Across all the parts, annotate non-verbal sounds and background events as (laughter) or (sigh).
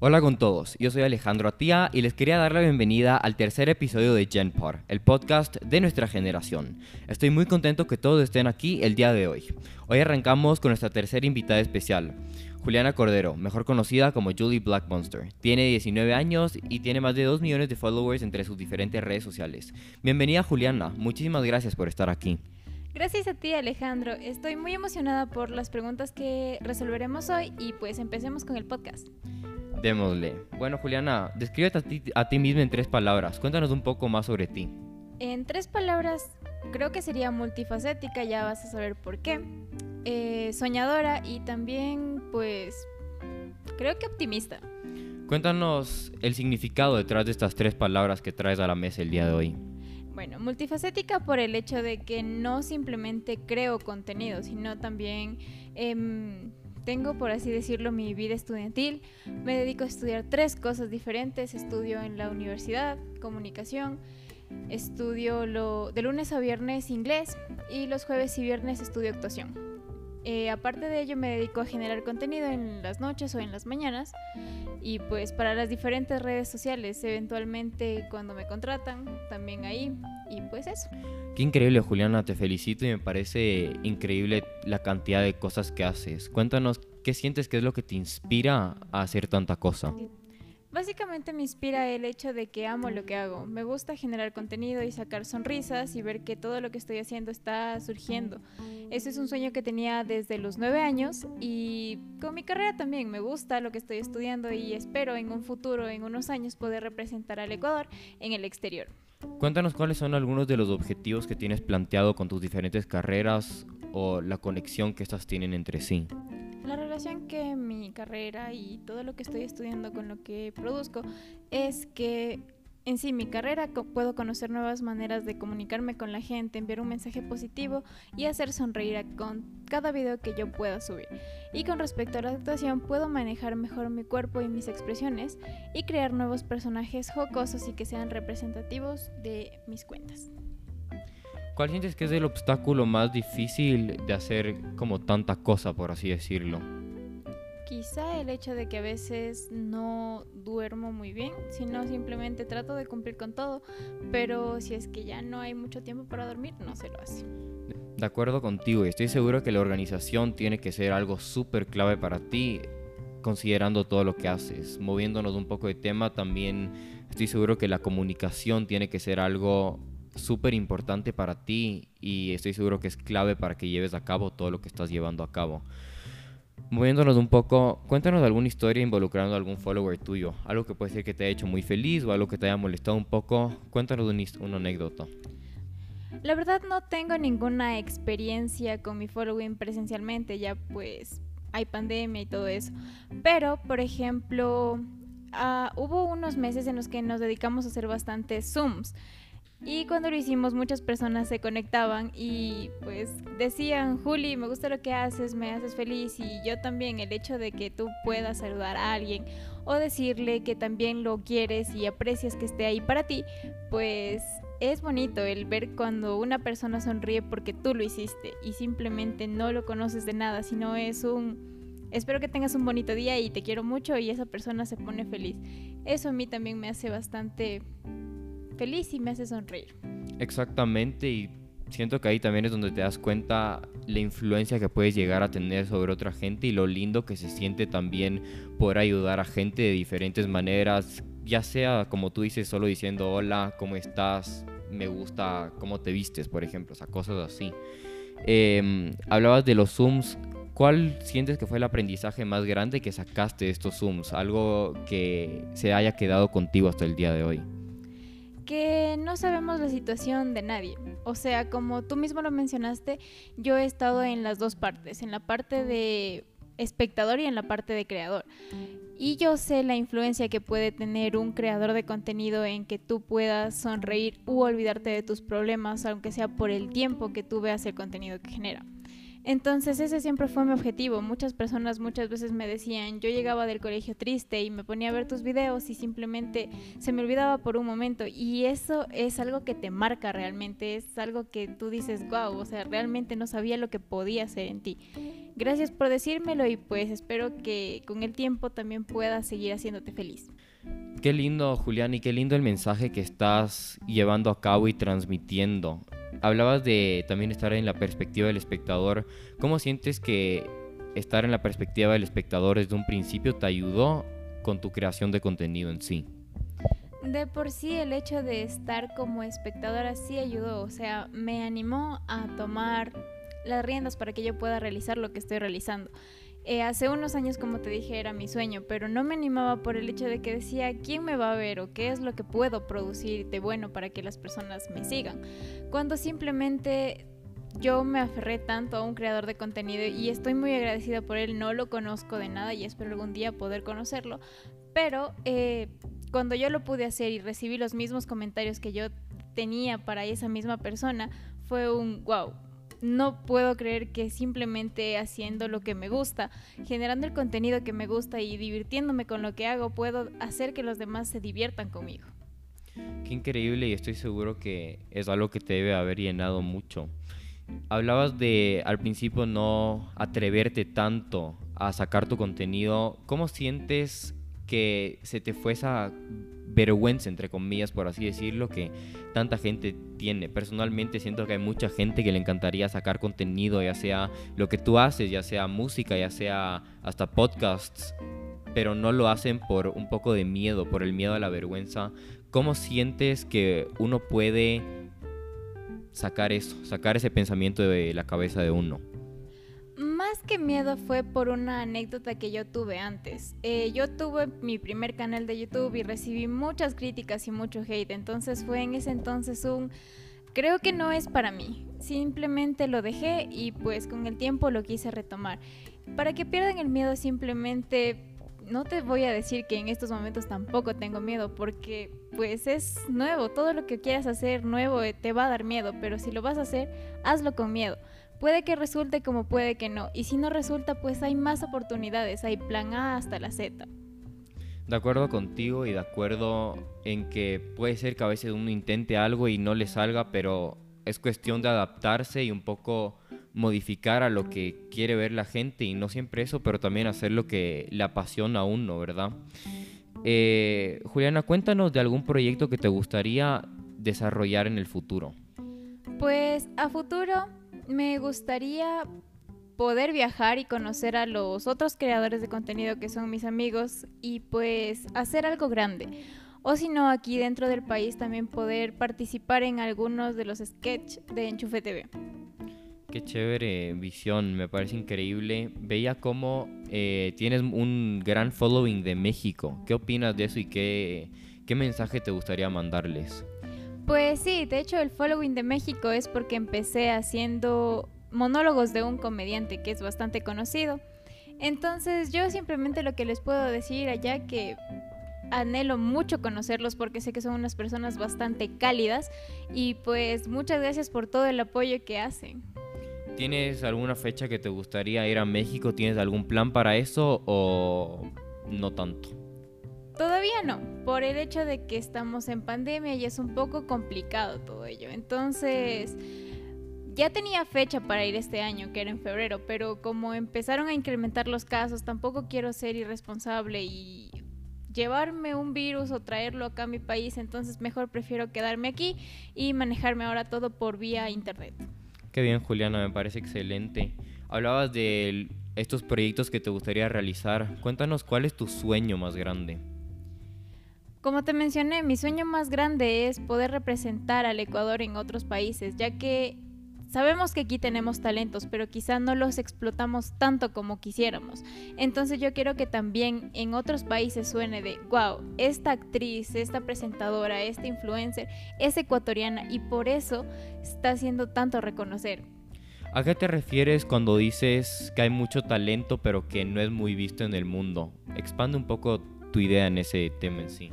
Hola con todos, yo soy Alejandro Atía y les quería dar la bienvenida al tercer episodio de GenPod, el podcast de nuestra generación. Estoy muy contento que todos estén aquí el día de hoy. Hoy arrancamos con nuestra tercera invitada especial, Juliana Cordero, mejor conocida como Julie Black Monster. Tiene 19 años y tiene más de 2 millones de followers entre sus diferentes redes sociales. Bienvenida Juliana, muchísimas gracias por estar aquí. Gracias a ti Alejandro, estoy muy emocionada por las preguntas que resolveremos hoy y pues empecemos con el podcast. Démosle. Bueno, Juliana, descríbete a ti, a ti misma en tres palabras. Cuéntanos un poco más sobre ti. En tres palabras, creo que sería multifacética, ya vas a saber por qué. Eh, soñadora y también, pues, creo que optimista. Cuéntanos el significado detrás de estas tres palabras que traes a la mesa el día de hoy. Bueno, multifacética por el hecho de que no simplemente creo contenido, sino también em, tengo, por así decirlo, mi vida estudiantil. Me dedico a estudiar tres cosas diferentes. Estudio en la universidad, comunicación. Estudio lo, de lunes a viernes inglés y los jueves y viernes estudio actuación. Eh, aparte de ello me dedico a generar contenido en las noches o en las mañanas y pues para las diferentes redes sociales, eventualmente cuando me contratan, también ahí y pues eso. Qué increíble Juliana, te felicito y me parece increíble la cantidad de cosas que haces. Cuéntanos, ¿qué sientes que es lo que te inspira a hacer tanta cosa? Básicamente me inspira el hecho de que amo lo que hago. Me gusta generar contenido y sacar sonrisas y ver que todo lo que estoy haciendo está surgiendo. Ese es un sueño que tenía desde los nueve años y con mi carrera también me gusta lo que estoy estudiando y espero en un futuro, en unos años, poder representar al Ecuador en el exterior. Cuéntanos cuáles son algunos de los objetivos que tienes planteado con tus diferentes carreras o la conexión que estas tienen entre sí. Que mi carrera y todo lo que estoy estudiando con lo que produzco es que en sí mi carrera puedo conocer nuevas maneras de comunicarme con la gente, enviar un mensaje positivo y hacer sonreír con cada video que yo pueda subir. Y con respecto a la actuación puedo manejar mejor mi cuerpo y mis expresiones y crear nuevos personajes jocosos y que sean representativos de mis cuentas. ¿Cuál sientes que es el obstáculo más difícil de hacer como tanta cosa, por así decirlo? Quizá el hecho de que a veces no duermo muy bien, sino simplemente trato de cumplir con todo, pero si es que ya no hay mucho tiempo para dormir, no se lo hace. De acuerdo contigo, y estoy seguro que la organización tiene que ser algo súper clave para ti, considerando todo lo que haces. Moviéndonos un poco de tema, también estoy seguro que la comunicación tiene que ser algo súper importante para ti y estoy seguro que es clave para que lleves a cabo todo lo que estás llevando a cabo. Moviéndonos un poco, cuéntanos alguna historia involucrando a algún follower tuyo, algo que puede ser que te haya hecho muy feliz o algo que te haya molestado un poco. Cuéntanos una anécdota. La verdad no tengo ninguna experiencia con mi following presencialmente, ya pues hay pandemia y todo eso. Pero, por ejemplo, ah, hubo unos meses en los que nos dedicamos a hacer bastantes Zooms. Y cuando lo hicimos muchas personas se conectaban y pues decían, Juli, me gusta lo que haces, me haces feliz y yo también el hecho de que tú puedas saludar a alguien o decirle que también lo quieres y aprecias que esté ahí para ti, pues es bonito el ver cuando una persona sonríe porque tú lo hiciste y simplemente no lo conoces de nada, sino es un espero que tengas un bonito día y te quiero mucho y esa persona se pone feliz. Eso a mí también me hace bastante feliz y me hace sonreír. Exactamente, y siento que ahí también es donde te das cuenta la influencia que puedes llegar a tener sobre otra gente y lo lindo que se siente también poder ayudar a gente de diferentes maneras, ya sea como tú dices, solo diciendo hola, ¿cómo estás? Me gusta cómo te vistes, por ejemplo, o sea, cosas así. Em, hablabas de los Zooms. ¿Cuál sientes que fue el aprendizaje más grande que sacaste de estos Zooms? Algo que se haya quedado contigo hasta el día de hoy que no sabemos la situación de nadie. O sea, como tú mismo lo mencionaste, yo he estado en las dos partes, en la parte de espectador y en la parte de creador. Y yo sé la influencia que puede tener un creador de contenido en que tú puedas sonreír u olvidarte de tus problemas, aunque sea por el tiempo que tú veas el contenido que genera. Entonces ese siempre fue mi objetivo. Muchas personas muchas veces me decían, yo llegaba del colegio triste y me ponía a ver tus videos y simplemente se me olvidaba por un momento. Y eso es algo que te marca realmente, es algo que tú dices, wow, o sea, realmente no sabía lo que podía hacer en ti. Gracias por decírmelo y pues espero que con el tiempo también pueda seguir haciéndote feliz. Qué lindo, Julián, y qué lindo el mensaje que estás llevando a cabo y transmitiendo. Hablabas de también estar en la perspectiva del espectador. ¿Cómo sientes que estar en la perspectiva del espectador desde un principio te ayudó con tu creación de contenido en sí? De por sí el hecho de estar como espectadora sí ayudó, o sea, me animó a tomar las riendas para que yo pueda realizar lo que estoy realizando. Eh, hace unos años, como te dije, era mi sueño, pero no me animaba por el hecho de que decía quién me va a ver o qué es lo que puedo producir de bueno para que las personas me sigan. Cuando simplemente yo me aferré tanto a un creador de contenido y estoy muy agradecida por él, no lo conozco de nada y espero algún día poder conocerlo, pero eh, cuando yo lo pude hacer y recibí los mismos comentarios que yo tenía para esa misma persona, fue un wow, no puedo creer que simplemente haciendo lo que me gusta, generando el contenido que me gusta y divirtiéndome con lo que hago, puedo hacer que los demás se diviertan conmigo. Qué increíble y estoy seguro que es algo que te debe haber llenado mucho. Hablabas de al principio no atreverte tanto a sacar tu contenido. ¿Cómo sientes que se te fue esa vergüenza, entre comillas, por así decirlo, que tanta gente tiene. Personalmente siento que hay mucha gente que le encantaría sacar contenido, ya sea lo que tú haces, ya sea música, ya sea hasta podcasts, pero no lo hacen por un poco de miedo, por el miedo a la vergüenza. ¿Cómo sientes que uno puede sacar eso, sacar ese pensamiento de la cabeza de uno? Más que miedo fue por una anécdota que yo tuve antes. Eh, yo tuve mi primer canal de YouTube y recibí muchas críticas y mucho hate. Entonces fue en ese entonces un... Creo que no es para mí. Simplemente lo dejé y pues con el tiempo lo quise retomar. Para que pierdan el miedo simplemente... No te voy a decir que en estos momentos tampoco tengo miedo porque pues es nuevo. Todo lo que quieras hacer nuevo eh, te va a dar miedo. Pero si lo vas a hacer, hazlo con miedo Puede que resulte como puede que no. Y si no resulta, pues hay más oportunidades. Hay plan A hasta la Z. De acuerdo contigo y de acuerdo en que puede ser que a veces uno intente algo y no le salga, pero es cuestión de adaptarse y un poco modificar a lo que quiere ver la gente y no siempre eso, pero también hacer lo que le apasiona a uno, ¿verdad? Eh, Juliana, cuéntanos de algún proyecto que te gustaría desarrollar en el futuro. Pues a futuro me gustaría poder viajar y conocer a los otros creadores de contenido que son mis amigos y pues hacer algo grande. O si no, aquí dentro del país también poder participar en algunos de los sketches de Enchufe TV. Qué chévere visión, me parece increíble. Veía cómo eh, tienes un gran following de México. ¿Qué opinas de eso y qué, qué mensaje te gustaría mandarles? Pues sí, de hecho el following de México es porque empecé haciendo monólogos de un comediante que es bastante conocido. Entonces yo simplemente lo que les puedo decir allá que anhelo mucho conocerlos porque sé que son unas personas bastante cálidas y pues muchas gracias por todo el apoyo que hacen. ¿Tienes alguna fecha que te gustaría ir a México? ¿Tienes algún plan para eso o no tanto? Todavía no, por el hecho de que estamos en pandemia y es un poco complicado todo ello. Entonces, ya tenía fecha para ir este año, que era en febrero, pero como empezaron a incrementar los casos, tampoco quiero ser irresponsable y llevarme un virus o traerlo acá a mi país, entonces mejor prefiero quedarme aquí y manejarme ahora todo por vía internet. Qué bien, Juliana, me parece excelente. Hablabas de estos proyectos que te gustaría realizar. Cuéntanos cuál es tu sueño más grande. Como te mencioné, mi sueño más grande es poder representar al Ecuador en otros países, ya que sabemos que aquí tenemos talentos, pero quizá no los explotamos tanto como quisiéramos. Entonces yo quiero que también en otros países suene de, wow, esta actriz, esta presentadora, esta influencer es ecuatoriana y por eso está haciendo tanto reconocer. ¿A qué te refieres cuando dices que hay mucho talento pero que no es muy visto en el mundo? Expande un poco tu idea en ese tema en sí.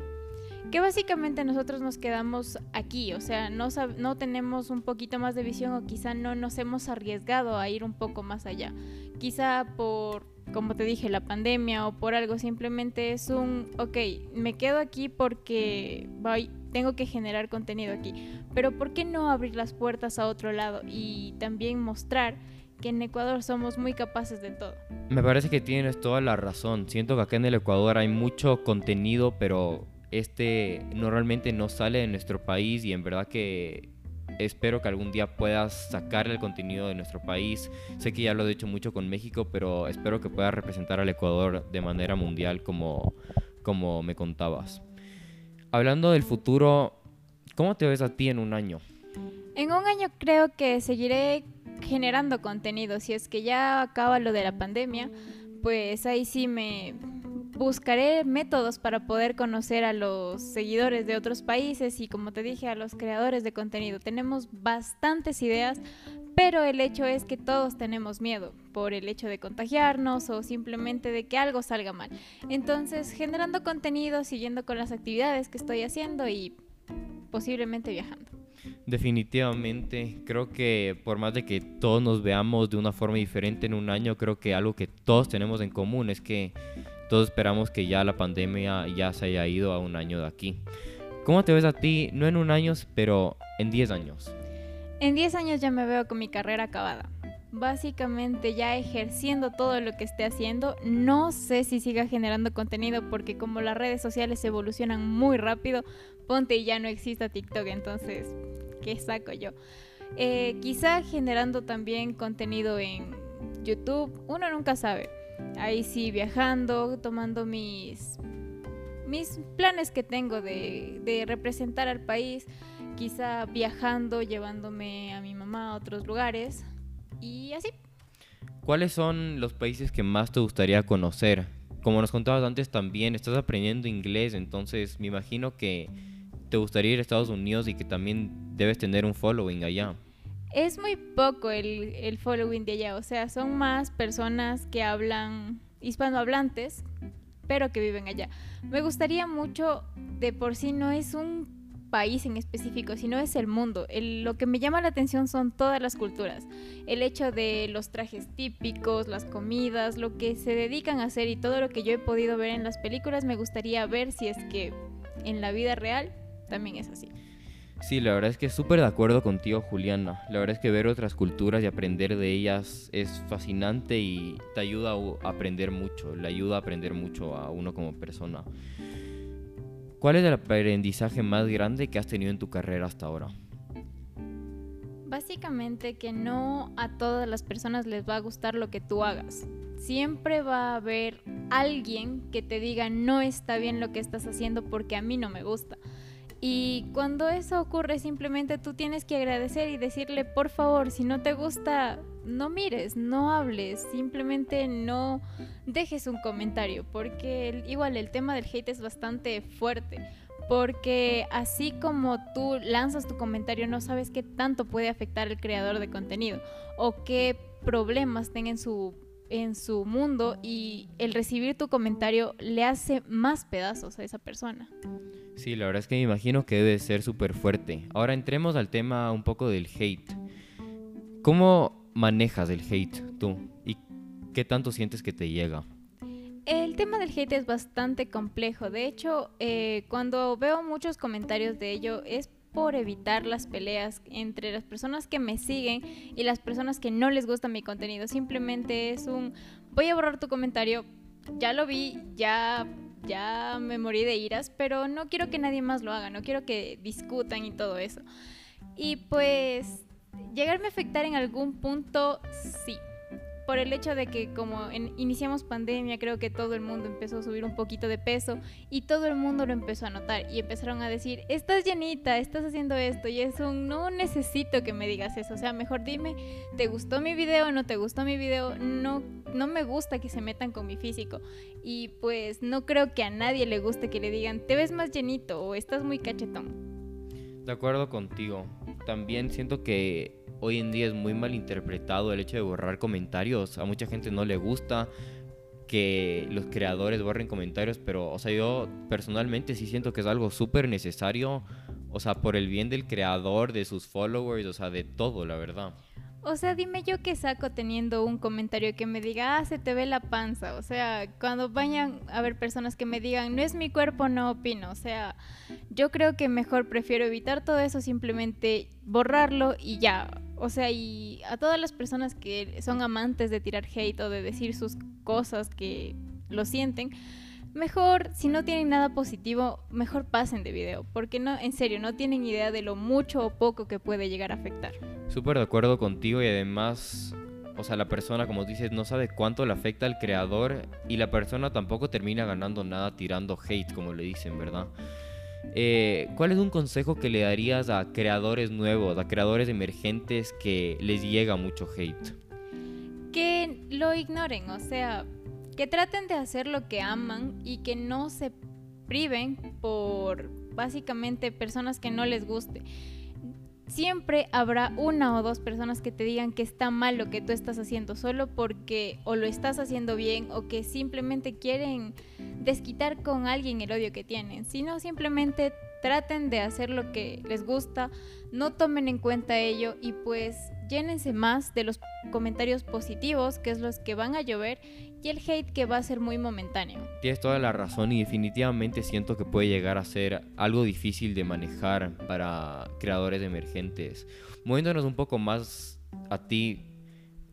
Que básicamente nosotros nos quedamos aquí, o sea, no, no tenemos un poquito más de visión o quizá no nos hemos arriesgado a ir un poco más allá. Quizá por, como te dije, la pandemia o por algo, simplemente es un, ok, me quedo aquí porque voy, tengo que generar contenido aquí, pero ¿por qué no abrir las puertas a otro lado y también mostrar? que en Ecuador somos muy capaces de todo. Me parece que tienes toda la razón. Siento que acá en el Ecuador hay mucho contenido, pero este normalmente no sale de nuestro país y en verdad que espero que algún día puedas sacar el contenido de nuestro país. Sé que ya lo he dicho mucho con México, pero espero que puedas representar al Ecuador de manera mundial como, como me contabas. Hablando del futuro, ¿cómo te ves a ti en un año? En un año creo que seguiré generando contenido. Si es que ya acaba lo de la pandemia, pues ahí sí me buscaré métodos para poder conocer a los seguidores de otros países y como te dije a los creadores de contenido. Tenemos bastantes ideas, pero el hecho es que todos tenemos miedo por el hecho de contagiarnos o simplemente de que algo salga mal. Entonces, generando contenido, siguiendo con las actividades que estoy haciendo y posiblemente viajando. Definitivamente, creo que por más de que todos nos veamos de una forma diferente en un año, creo que algo que todos tenemos en común es que todos esperamos que ya la pandemia ya se haya ido a un año de aquí. ¿Cómo te ves a ti? No en un año, pero en 10 años. En 10 años ya me veo con mi carrera acabada. Básicamente ya ejerciendo todo lo que esté haciendo. No sé si siga generando contenido porque como las redes sociales evolucionan muy rápido, ponte y ya no exista TikTok, entonces, ¿qué saco yo? Eh, quizá generando también contenido en YouTube, uno nunca sabe ahí sí viajando, tomando mis, mis planes que tengo de, de representar al país, quizá viajando, llevándome a mi mamá a otros lugares y así. ¿Cuáles son los países que más te gustaría conocer? Como nos contabas antes también, estás aprendiendo inglés, entonces me imagino que te gustaría ir a Estados Unidos y que también debes tener un following allá es muy poco el, el following de allá, o sea, son más personas que hablan hispanohablantes, pero que viven allá. Me gustaría mucho, de por sí no es un país en específico, sino es el mundo. lo que me llama la atención son todas las culturas. El hecho de los trajes típicos, las comidas, lo que se dedican a hacer y todo lo que yo he podido ver en las películas, me gustaría ver si es que en la vida real también es así. Sí, la verdad es que súper de acuerdo contigo, Juliana. La verdad es que ver otras culturas y aprender de ellas es fascinante y te ayuda a aprender mucho, le ayuda a aprender mucho a uno como persona. ¿Cuál es el aprendizaje más grande que has tenido en tu carrera hasta ahora? Básicamente que no a todas las personas les va a gustar lo que tú hagas. Siempre va a haber alguien que te diga no está bien lo que estás haciendo porque a mí no me gusta. Y cuando eso ocurre, simplemente tú tienes que agradecer y decirle, por favor, si no te gusta, no mires, no hables, simplemente no dejes un comentario, porque igual el tema del hate es bastante fuerte. Porque así como tú lanzas tu comentario, no sabes qué tanto puede afectar al creador de contenido o qué problemas tenga en su en su mundo y el recibir tu comentario le hace más pedazos a esa persona. Sí, la verdad es que me imagino que debe ser súper fuerte. Ahora entremos al tema un poco del hate. ¿Cómo manejas el hate tú? ¿Y qué tanto sientes que te llega? El tema del hate es bastante complejo. De hecho, eh, cuando veo muchos comentarios de ello es por evitar las peleas entre las personas que me siguen y las personas que no les gusta mi contenido. Simplemente es un voy a borrar tu comentario, ya lo vi, ya ya me morí de iras, pero no quiero que nadie más lo haga, no quiero que discutan y todo eso. Y pues, llegarme a afectar en algún punto, sí por el hecho de que como iniciamos pandemia, creo que todo el mundo empezó a subir un poquito de peso y todo el mundo lo empezó a notar y empezaron a decir, estás llenita, estás haciendo esto y es un, no necesito que me digas eso, o sea, mejor dime, ¿te gustó mi video? ¿No te gustó mi video? No, no me gusta que se metan con mi físico y pues no creo que a nadie le guste que le digan, te ves más llenito o estás muy cachetón. De acuerdo contigo, también siento que hoy en día es muy mal interpretado el hecho de borrar comentarios. A mucha gente no le gusta. que los creadores borren comentarios, pero, o sea, yo personalmente sí siento que es algo súper necesario, o sea, por el bien del creador, de sus followers, o sea, de todo, la verdad. O sea, dime yo qué saco teniendo un comentario que me diga, ah, se te ve la panza. O sea, cuando vayan a ver personas que me digan, no es mi cuerpo, no opino. O sea, yo creo que mejor prefiero evitar todo eso, simplemente borrarlo y ya. O sea, y a todas las personas que son amantes de tirar hate o de decir sus cosas que lo sienten, mejor, si no tienen nada positivo, mejor pasen de video, porque no, en serio, no tienen idea de lo mucho o poco que puede llegar a afectar. Súper de acuerdo contigo y además, o sea, la persona, como dices, no sabe cuánto le afecta al creador y la persona tampoco termina ganando nada tirando hate, como le dicen, ¿verdad? Eh, ¿Cuál es un consejo que le darías a creadores nuevos, a creadores emergentes que les llega mucho hate? Que lo ignoren, o sea, que traten de hacer lo que aman y que no se priven por básicamente personas que no les guste. Siempre habrá una o dos personas que te digan que está mal lo que tú estás haciendo solo porque o lo estás haciendo bien o que simplemente quieren desquitar con alguien el odio que tienen, sino simplemente traten de hacer lo que les gusta, no tomen en cuenta ello y pues llénense más de los comentarios positivos, que es los que van a llover, y el hate que va a ser muy momentáneo. Tienes toda la razón y definitivamente siento que puede llegar a ser algo difícil de manejar para creadores emergentes. Moviéndonos un poco más a ti,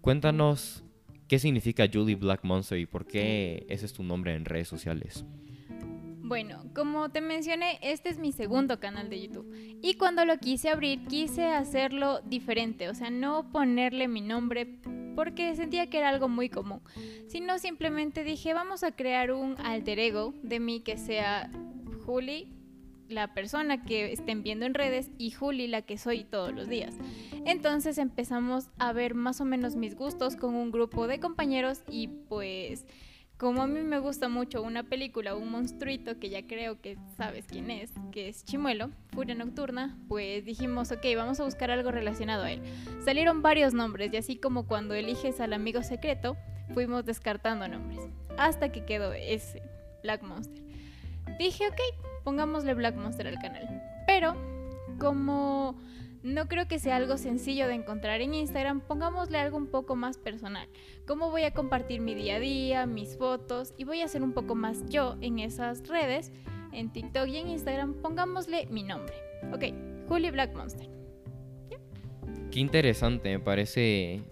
cuéntanos qué significa Julie Black Monster y por qué ese es tu nombre en redes sociales. Bueno, como te mencioné, este es mi segundo canal de YouTube. Y cuando lo quise abrir, quise hacerlo diferente, o sea, no ponerle mi nombre porque sentía que era algo muy común, sino simplemente dije, vamos a crear un alter ego de mí que sea Juli, la persona que estén viendo en redes, y Juli, la que soy todos los días. Entonces empezamos a ver más o menos mis gustos con un grupo de compañeros y pues como a mí me gusta mucho una película, un monstruito que ya creo que sabes quién es, que es Chimuelo, Furia Nocturna, pues dijimos, ok, vamos a buscar algo relacionado a él. Salieron varios nombres y así como cuando eliges al amigo secreto, fuimos descartando nombres, hasta que quedó ese, Black Monster. Dije, ok, pongámosle Black Monster al canal. Pero como no creo que sea algo sencillo de encontrar en Instagram, pongámosle algo un poco más personal. Cómo voy a compartir mi día a día, mis fotos y voy a hacer un poco más yo en esas redes, en TikTok y en Instagram, pongámosle mi nombre. Ok, Juli Black Monster. Qué interesante, me parece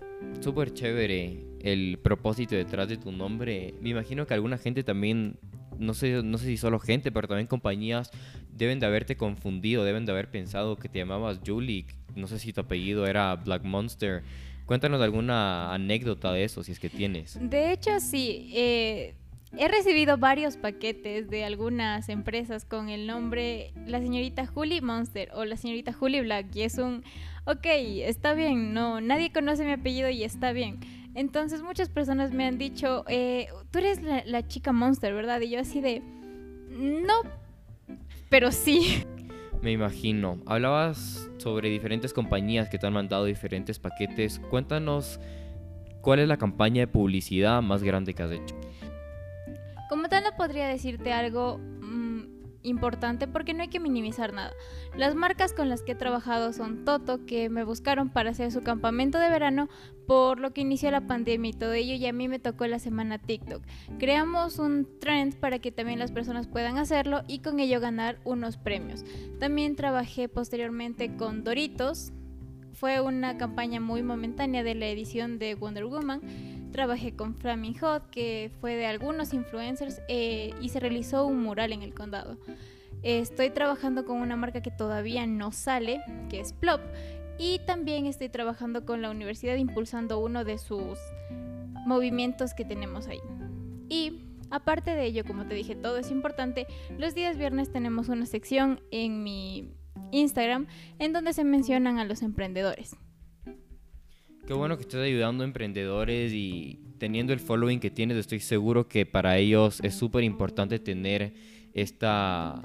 súper chévere el propósito detrás de tu nombre. Me imagino que alguna gente también no sé, no sé si solo gente, pero también compañías deben de haberte confundido, deben de haber pensado que te llamabas Julie, no sé si tu apellido era Black Monster. Cuéntanos alguna anécdota de eso, si es que tienes. De hecho, sí. Eh, he recibido varios paquetes de algunas empresas con el nombre la señorita Julie Monster o la señorita Julie Black y es un, ok, está bien, no, nadie conoce mi apellido y está bien entonces muchas personas me han dicho, eh, tú eres la, chica monster, ¿verdad? Y yo así de, no, pero sí. (laughs) Me imagino. Hablabas sobre diferentes compañías que te han mandado diferentes paquetes. Cuéntanos cuál es la campaña de publicidad más grande que has hecho. Como tal no podría decirte algo importante porque no hay que minimizar nada. Las marcas con las que he trabajado son Toto, que me buscaron para hacer su campamento de verano, por lo que inició la pandemia y todo ello, y a mí me tocó la semana TikTok. Creamos un trend para que también las personas puedan hacerlo y con ello ganar unos premios. También trabajé posteriormente con Doritos. Fue una campaña muy momentánea de la edición de Wonder Woman Trabajé con Flaming Hot, que fue de algunos influencers, eh, y se realizó un mural en el condado. Estoy trabajando con una marca que todavía no sale, que es Plop, y también estoy trabajando con la universidad impulsando uno de sus movimientos que tenemos ahí. Y aparte de ello, como te dije, todo es importante. Los días viernes tenemos una sección en mi Instagram en donde se mencionan a los emprendedores. Qué bueno que estés ayudando a emprendedores y teniendo el following que tienes, estoy seguro que para ellos es súper importante tener esta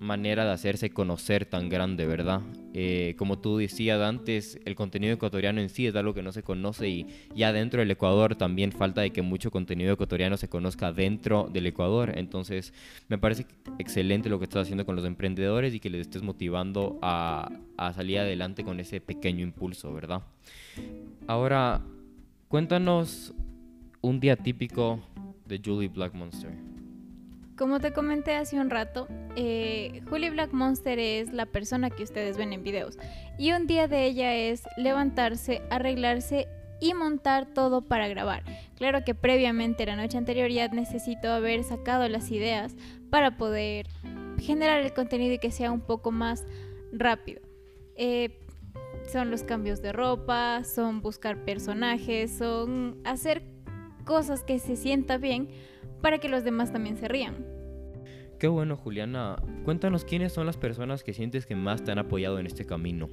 manera de hacerse conocer tan grande, ¿verdad? Eh, como tú decías antes, el contenido ecuatoriano en sí es algo que no se conoce y ya dentro del Ecuador también falta de que mucho contenido ecuatoriano se conozca dentro del Ecuador. Entonces, me parece excelente lo que estás haciendo con los emprendedores y que les estés motivando a, salir adelante con ese pequeño impulso, ¿verdad? Ahora, cuéntanos un día típico de Julie Black Monster. Como te comenté hace un rato, eh, Julie Black Monster es la persona que ustedes ven en videos. Y un día de ella es levantarse, arreglarse y montar todo para grabar. Claro que previamente, la noche anterior, ya necesito haber sacado las ideas para poder generar el contenido y que sea un poco más rápido. Eh, son los cambios de ropa, son buscar personajes, son hacer cosas que se sienta bien para que los demás también se rían. Qué bueno, Juliana. Cuéntanos quiénes son las personas que sientes que más te han apoyado en este camino.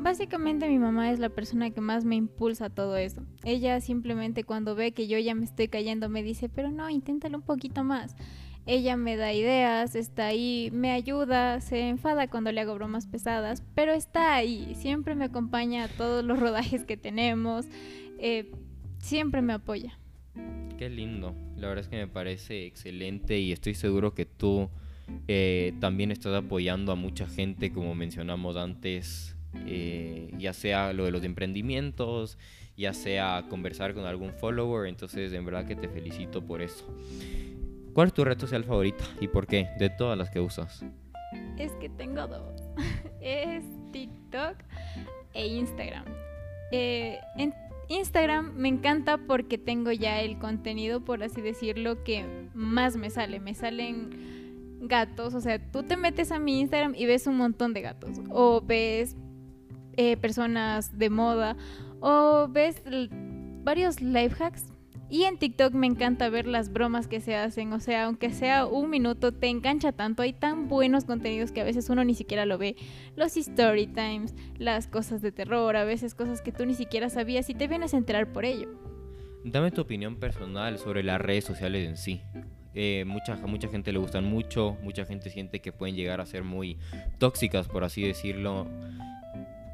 Básicamente mi mamá es la persona que más me impulsa todo eso. Ella simplemente cuando ve que yo ya me estoy cayendo me dice, pero no, inténtalo un poquito más. Ella me da ideas, está ahí, me ayuda, se enfada cuando le hago bromas pesadas, pero está ahí, siempre me acompaña a todos los rodajes que tenemos, eh, siempre me apoya. Qué lindo. La verdad es que me parece excelente y estoy seguro que tú eh, también estás apoyando a mucha gente, como mencionamos antes, eh, ya sea lo de los emprendimientos, ya sea conversar con algún follower. Entonces, en verdad que te felicito por eso. ¿Cuál es tu red social favorita y por qué? De todas las que usas. Es que tengo dos. (laughs) es TikTok e Instagram. Eh, Instagram me encanta porque tengo ya el contenido, por así decirlo, que más me sale. Me salen gatos, o sea, tú te metes a mi Instagram y ves un montón de gatos. O ves eh, personas de moda. O ves varios life hacks y en TikTok me encanta ver las bromas que se hacen, o sea, aunque sea un minuto, te engancha tanto, hay tan buenos contenidos que a veces uno ni siquiera lo ve. Los story times, las cosas de terror, a veces cosas que tú ni siquiera sabías y te vienes a enterar por ello. Dame tu opinión personal sobre las redes sociales en sí. Eh, mucha, mucha gente le gustan mucho, mucha gente siente que pueden llegar a ser muy tóxicas, por así decirlo.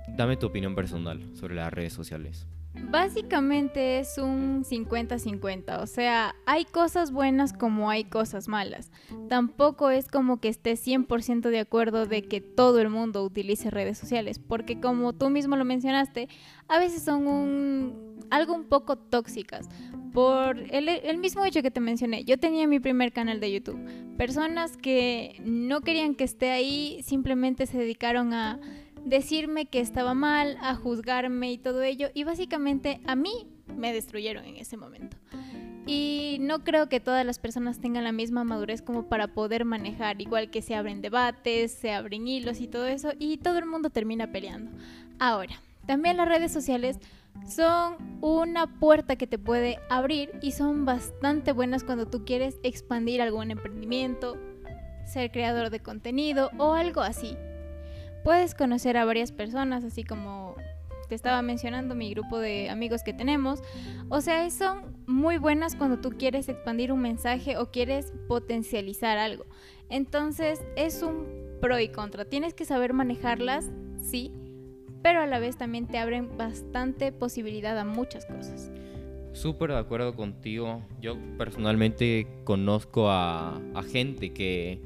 Dame tu opinión personal sobre las redes sociales. Básicamente es un 50-50, o sea, hay cosas buenas como hay cosas malas. Tampoco es como que esté 100% de acuerdo de que todo el mundo utilice redes sociales, porque como tú mismo lo mencionaste, a veces son un, algo un poco tóxicas. Por el, el mismo hecho que te mencioné, yo tenía mi primer canal de YouTube. Personas que no querían que esté ahí simplemente se dedicaron a decirme que estaba mal, a juzgarme y todo ello. Y básicamente a mí me destruyeron en ese momento. Y no creo que todas las personas tengan la misma madurez como para poder manejar, igual que se abren debates, se abren hilos y todo eso, y todo el mundo termina peleando. Ahora, también las redes sociales son una puerta que te puede abrir y son bastante buenas cuando tú quieres expandir algún emprendimiento, ser creador de contenido o algo así puedes conocer a varias personas, así como te estaba mencionando mi grupo de amigos que tenemos. O sea, son muy buenas cuando tú quieres expandir un mensaje o quieres potencializar algo. Entonces es un pro y contra. Tienes que saber manejarlas, sí, pero a la vez también te abren bastante posibilidad a muchas cosas. Súper de acuerdo contigo. Yo personalmente conozco a, a gente que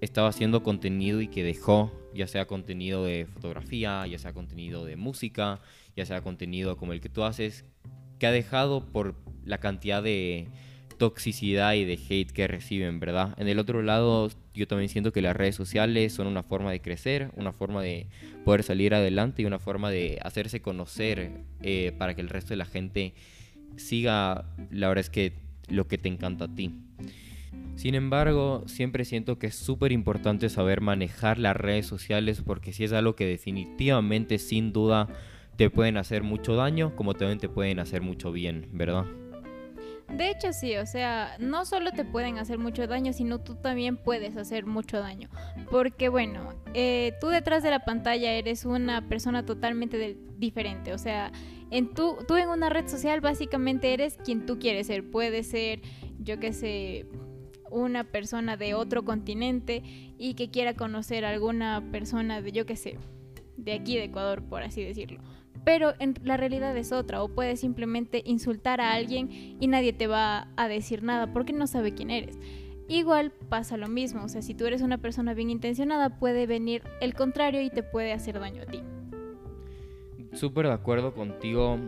estaba haciendo contenido y que dejó ya sea contenido de fotografía, ya sea contenido de música, ya sea contenido como el que tú haces, que ha dejado por la cantidad de toxicidad y de hate que reciben, ¿verdad? En el otro lado, yo también siento que las redes sociales son una forma de crecer, una forma de poder salir adelante y una forma de hacerse conocer eh, para que el resto de la gente siga, la verdad es que lo que te encanta a ti. Sin embargo, siempre siento que es súper importante saber manejar las redes sociales porque si es algo que definitivamente, sin duda, te pueden hacer mucho daño, como también te pueden hacer mucho bien, ¿verdad? De hecho sí, o sea, no solo te pueden hacer mucho daño, sino tú también puedes hacer mucho daño. Porque bueno, eh, tú detrás de la pantalla eres una persona totalmente diferente, o sea, en tú, tú en una red social básicamente eres quien tú quieres ser. Puede ser, yo qué sé, una persona de otro continente y que quiera conocer a alguna persona de, yo qué sé, de aquí de Ecuador, por así decirlo. Pero en la realidad es otra, o puedes simplemente insultar a alguien y nadie te va a decir nada porque no sabe quién eres. Igual pasa lo mismo, o sea, si tú eres una persona bien intencionada, puede venir el contrario y te puede hacer daño a ti. Súper de acuerdo contigo.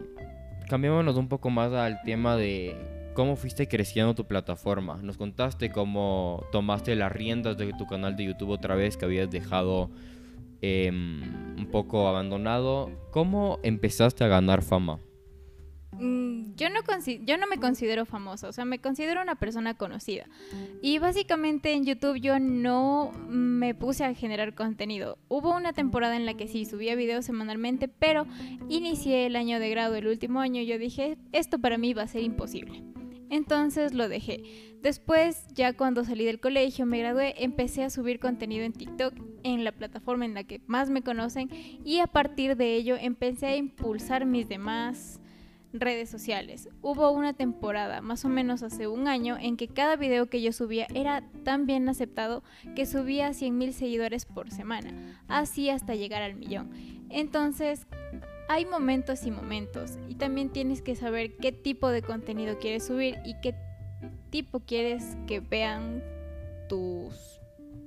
Cambiémonos un poco más al tema de cómo fuiste creciendo tu plataforma. Nos contaste cómo tomaste las riendas de tu canal de YouTube otra vez que habías dejado em, un poco abandonado. ¿Cómo empezaste a ganar fama? Mm, yo no, yo no me considero famosa, o sea, me considero una persona conocida. Y básicamente en YouTube yo no me puse a generar contenido. Hubo una temporada en la que sí subía videos semanalmente, pero inicié el año de grado, el último año, y yo dije, esto para mí va a ser imposible. Entonces lo dejé. Después, ya cuando salí del colegio, me gradué, empecé a subir contenido en TikTok, en la plataforma en la que más me conocen, y a partir de ello empecé a impulsar mis demás redes sociales. Hubo una temporada, más o menos hace un año, en que cada video que yo subía era tan bien aceptado que subía 100.000 seguidores por semana, así hasta llegar al millón. Entonces, hay momentos y momentos, y también tienes que saber qué tipo de contenido quieres subir y qué tipo quieres que vean tus,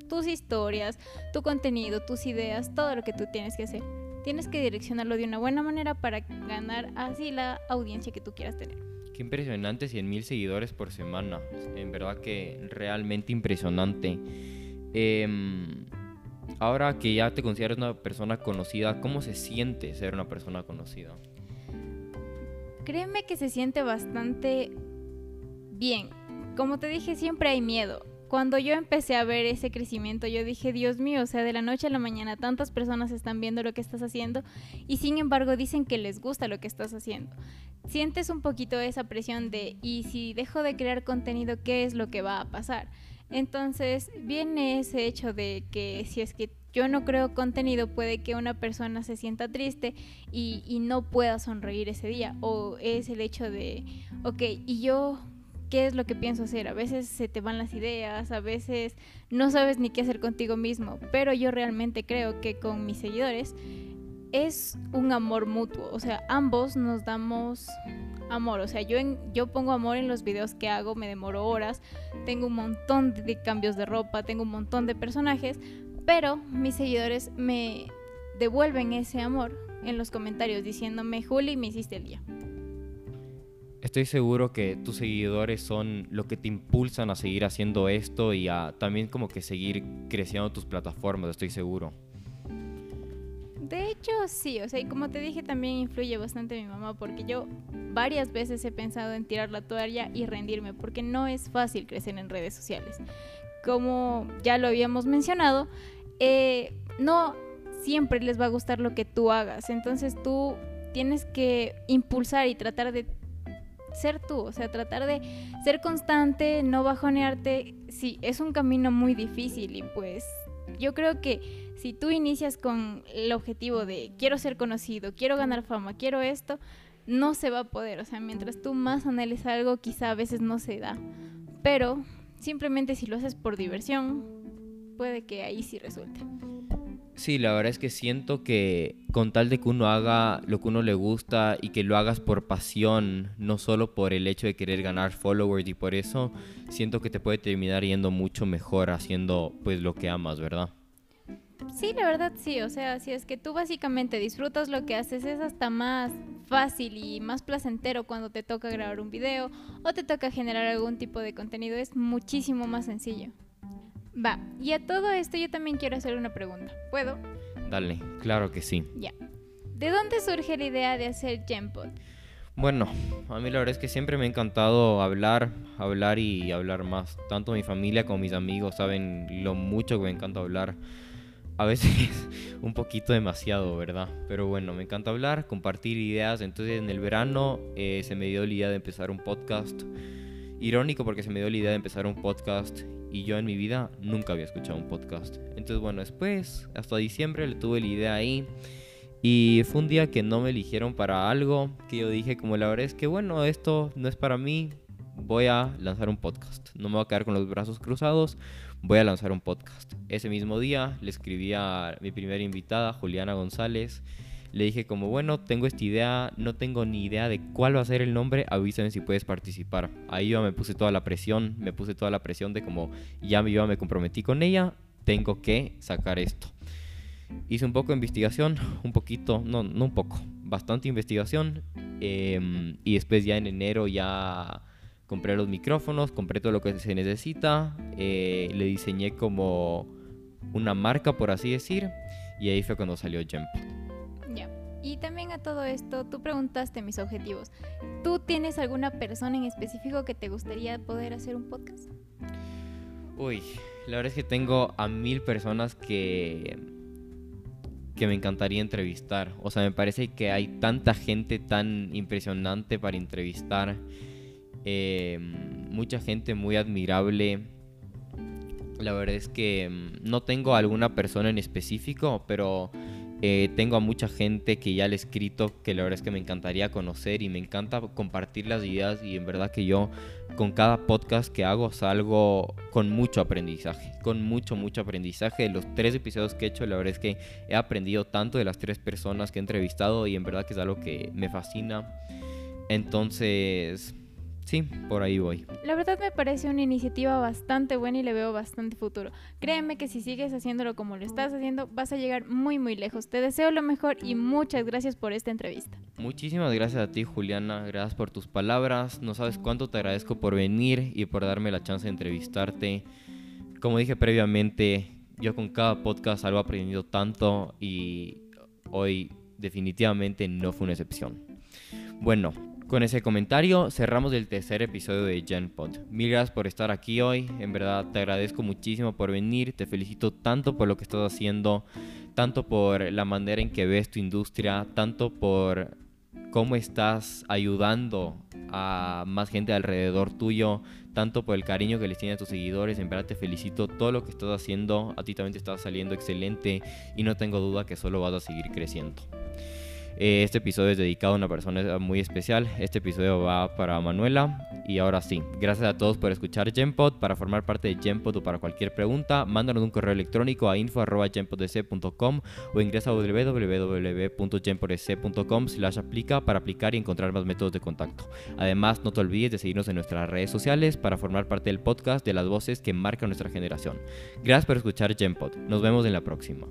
tus historias, tu contenido, tus ideas, todo lo que tú tienes que hacer tienes que direccionarlo de una buena manera para ganar así la audiencia que tú quieras tener. Qué impresionante, 100 mil seguidores por semana. En verdad que realmente impresionante. Em, ahora que ya te consideras una persona conocida, ¿cómo se siente ser una persona conocida? Créeme que se siente bastante bien. Como te dije, siempre hay miedo cuando yo empecé a ver ese crecimiento, yo dije, Dios mío, o sea, de la noche a la mañana tantas personas están viendo lo que estás haciendo y sin embargo dicen que les gusta lo que estás haciendo. Sientes un poquito esa presión de, y si dejo de crear contenido, ¿qué es lo que va a pasar? Entonces viene ese hecho de que si es que yo no creo contenido, puede que una persona se sienta triste y, no pueda sonreír ese día. O es el hecho de, ok, y yo qué es lo que pienso hacer. A veces se te van las ideas, a veces no sabes ni qué hacer contigo mismo, pero yo realmente creo que con mis seguidores es un amor mutuo, o sea, ambos nos damos amor, o sea, yo, yo pongo amor en los videos que hago, me demoro horas, tengo un montón de cambios de ropa, tengo un montón de personajes, pero mis seguidores me devuelven ese amor en los comentarios diciéndome, Juli, me hiciste el día. Estoy seguro que tus seguidores son lo que te impulsan a seguir haciendo esto y a también como que seguir creciendo tus plataformas, estoy seguro. Hecho, sí, o sea, y como te dije, también influye bastante mi mamá, porque yo varias veces he pensado en tirar la toalla y rendirme, porque no es fácil crecer en redes sociales. Como ya lo habíamos mencionado, eh, no siempre les va a gustar lo que tú hagas, entonces tú tienes que impulsar y tratar de ser tú, o sea, tratar de ser constante, no bajonearte. Sí, es un camino muy difícil y pues yo creo que si tú inicias con el objetivo de quiero ser conocido, quiero ganar fama, quiero esto, no se va a poder. O sea, mientras tú más anheles algo, quizá a veces no se da. Pero simplemente si lo haces por diversión, puede que ahí sí resulte. Sí, la verdad es que siento que con tal de que uno haga lo que uno le gusta y que lo hagas por pasión, no solo por el hecho de querer ganar followers y por eso, siento que te puede terminar yendo mucho mejor haciendo pues lo que amas, ¿verdad? Sí, la verdad sí, o sea, si es que tú básicamente disfrutas lo que haces, es hasta más fácil y más placentero cuando te toca grabar un video o te toca generar algún tipo de contenido, es muchísimo más sencillo. Va, y a todo esto yo también quiero hacer una pregunta. ¿Puedo? Dale, claro que sí. Ya. ¿De dónde surge la idea de hacer Gempod? Bueno, a mí la verdad es que siempre me ha encantado hablar, hablar y hablar más. Tanto mi familia como mis amigos saben lo mucho que me encanta hablar. A veces (laughs) un poquito demasiado, ¿verdad? Pero bueno, me encanta hablar, compartir ideas. Entonces en el verano eh, se me dio la idea de empezar un podcast. Irónico porque se me dio la idea de empezar un podcast y yo en mi vida nunca había escuchado un podcast. Entonces, bueno, después, hasta diciembre, le tuve la idea ahí. Y fue un día que no me eligieron para algo, que yo dije como la verdad es que bueno, esto no es para mí, voy a lanzar un podcast. No me voy a quedar con los brazos cruzados, voy a lanzar un podcast. Ese mismo día le escribí a mi primera invitada, Juliana González. Le dije como, bueno, tengo esta idea, no tengo ni idea de cuál va a ser el nombre, avísame si puedes participar. Ahí yo me puse toda la presión, me puse toda la presión de como, ya yo me comprometí con ella, tengo que sacar esto. Hice un poco de investigación, un poquito, no, no un poco, bastante investigación. Em, y después ya en enero ya compré los micrófonos, compré todo lo que se necesita, eh, le diseñé como una marca, por así decir, y ahí fue cuando salió Jump. Ya. Y también a todo esto, tú preguntaste mis objetivos. ¿Tú tienes alguna persona en específico que te gustaría poder hacer un podcast? Uy, la verdad es que tengo a mil personas que que me encantaría entrevistar. O sea, me parece que hay tanta gente tan impresionante para entrevistar. Eh, mucha gente muy admirable. La verdad es que mm, no tengo alguna persona en específico, pero eh, tengo a mucha gente que ya le he escrito que la verdad es que me encantaría conocer y me encanta compartir las ideas y en verdad que yo con cada podcast que hago salgo con mucho aprendizaje, con mucho, mucho aprendizaje. De los tres episodios que he hecho, la verdad es que he aprendido tanto de las tres personas que he entrevistado y en verdad que es algo que me fascina. Entonces, Sí, por ahí voy. La verdad me parece una iniciativa bastante buena y le veo bastante futuro. Créeme que si sigues haciéndolo como lo estás haciendo, vas a llegar muy muy lejos. Te deseo lo mejor y muchas gracias por esta entrevista. Muchísimas gracias a ti, Juliana. Gracias por tus palabras. No sabes cuánto te agradezco por venir y por darme la chance de entrevistarte. Como dije previamente, yo con cada podcast algo he aprendido tanto y hoy definitivamente no fue una excepción. Bueno, con ese comentario cerramos el tercer episodio de GenPod. Mil gracias por estar aquí hoy. En verdad te agradezco muchísimo por venir. Te felicito tanto por lo que estás haciendo, tanto por la manera en que ves tu industria, tanto por cómo estás ayudando a más gente alrededor tuyo, tanto por el cariño que les tienes a tus seguidores. En verdad te felicito todo lo que estás haciendo. A ti también te está saliendo excelente y no tengo duda que solo vas a seguir creciendo. Eh, este episodio es dedicado a una persona muy especial. Este episodio va para Manuela. Y ahora sí, gracias a todos por escuchar Genpod. Para formar parte de Genpod o para cualquier pregunta, mándanos un correo electrónico a info.genpodsc.com o ingresa a www.genpodsc.com slash aplica para aplicar y encontrar más métodos de contacto. Además, no te olvides de seguirnos en nuestras redes sociales para formar parte del podcast de las voces que marcan nuestra generación. Gracias por escuchar Genpod. Nos vemos en la próxima.